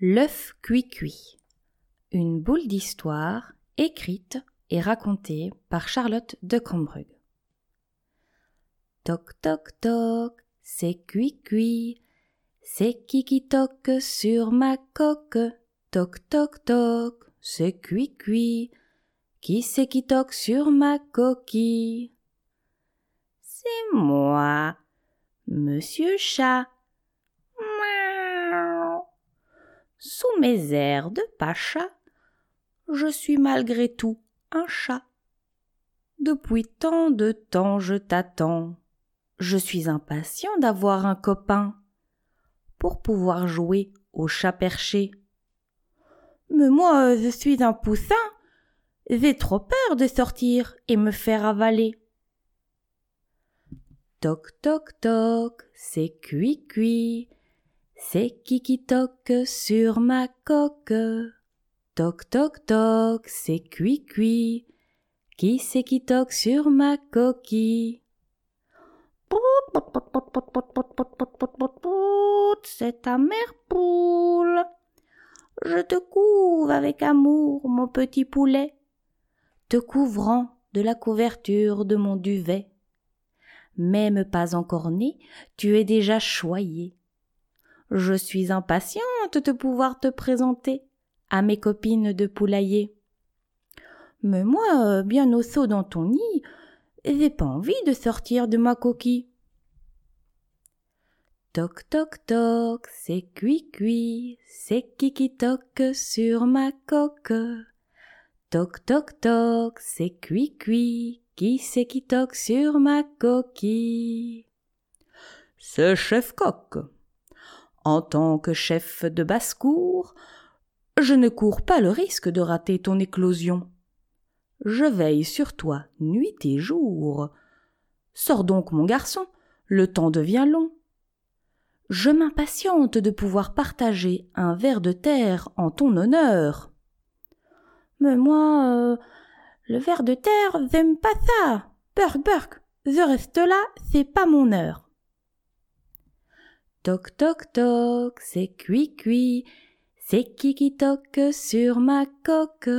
L'œuf cuit-cuit. Une boule d'histoire écrite et racontée par Charlotte de Combrug. Toc toc toc, c'est cuit-cuit. C'est qui qui toque sur ma coque? Toc toc toc, c'est cuit-cuit. Qui c'est qui toque sur ma coquille? C'est moi, Monsieur Chat. Sous mes airs de pacha, je suis malgré tout un chat. Depuis tant de temps je t'attends. Je suis impatient d'avoir un copain pour pouvoir jouer au chat perché. Mais moi, je suis un poussin. J'ai trop peur de sortir et me faire avaler. Toc toc toc, c'est cuit cuit. C'est qui qui toque sur ma coque Toc toc toc, c'est cuit cuit. Qui c'est qui toque sur ma coquille? C'est ta mère poule. Je te couvre avec amour, mon petit poulet, te couvrant de la couverture de mon duvet. Même pas encore né, tu es déjà choyé je suis impatiente de pouvoir te présenter à mes copines de poulailler. Mais moi, bien au saut dans ton nid, j'ai pas envie de sortir de ma coquille. Toc toc toc, c'est cuit cuit, c'est qui qui toque sur ma coque. Toc toc toc, c'est qui c'est qui toque sur ma coquille C'est chef coq. En tant que chef de basse-cour, je ne cours pas le risque de rater ton éclosion. Je veille sur toi nuit et jour. Sors donc, mon garçon, le temps devient long. Je m'impatiente de pouvoir partager un ver de terre en ton honneur. Mais moi, euh, le ver de terre, j'aime pas ça. Burk, burk, je reste là, c'est pas mon heure. Toc toc toc, c'est cuit cuit, c'est qui qui toque sur ma coque.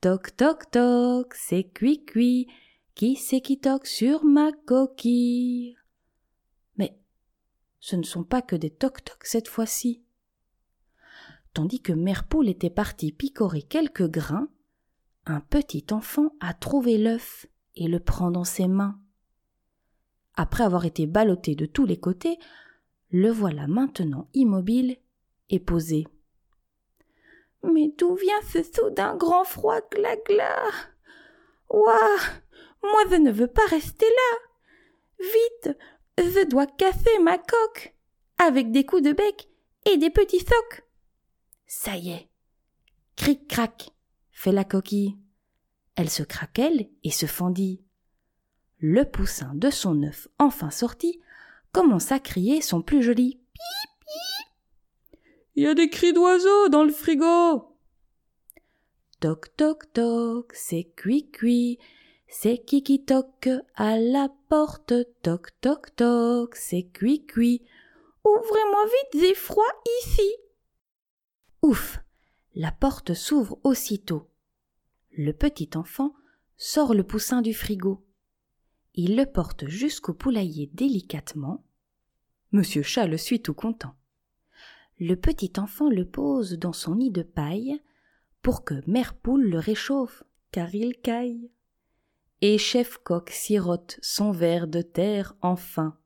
Toc toc toc, c'est cuit cuit, qui c'est qui toque sur ma coquille. Mais ce ne sont pas que des toc toc cette fois-ci. Tandis que Mère Poule était partie picorer quelques grains, un petit enfant a trouvé l'œuf et le prend dans ses mains. Après avoir été ballotté de tous les côtés, le voilà maintenant immobile et posé. Mais d'où vient ce soudain grand froid gla-gla? Ouah Moi je ne veux pas rester là Vite Je dois casser ma coque avec des coups de bec et des petits socs Ça y est Cric-crac fait la coquille. Elle se craquelle et se fendit. Le poussin de son œuf enfin sorti commence à crier son plus joli Pi Il y a des cris d'oiseaux dans le frigo. Toc toc toc, c'est cuit cuit. C'est qui qui toque à la porte. Toc toc toc, c'est cuit cuit. Ouvrez-moi vite, j'ai froid ici. Ouf. La porte s'ouvre aussitôt. Le petit enfant sort le poussin du frigo. Il le porte jusqu'au poulailler délicatement. Monsieur Chat le suit tout content. Le petit enfant le pose dans son nid de paille pour que Mère Poule le réchauffe, car il caille. Et Chef Coq sirote son verre de terre enfin.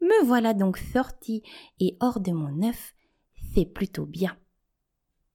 Me voilà donc sorti et hors de mon œuf, c'est plutôt bien.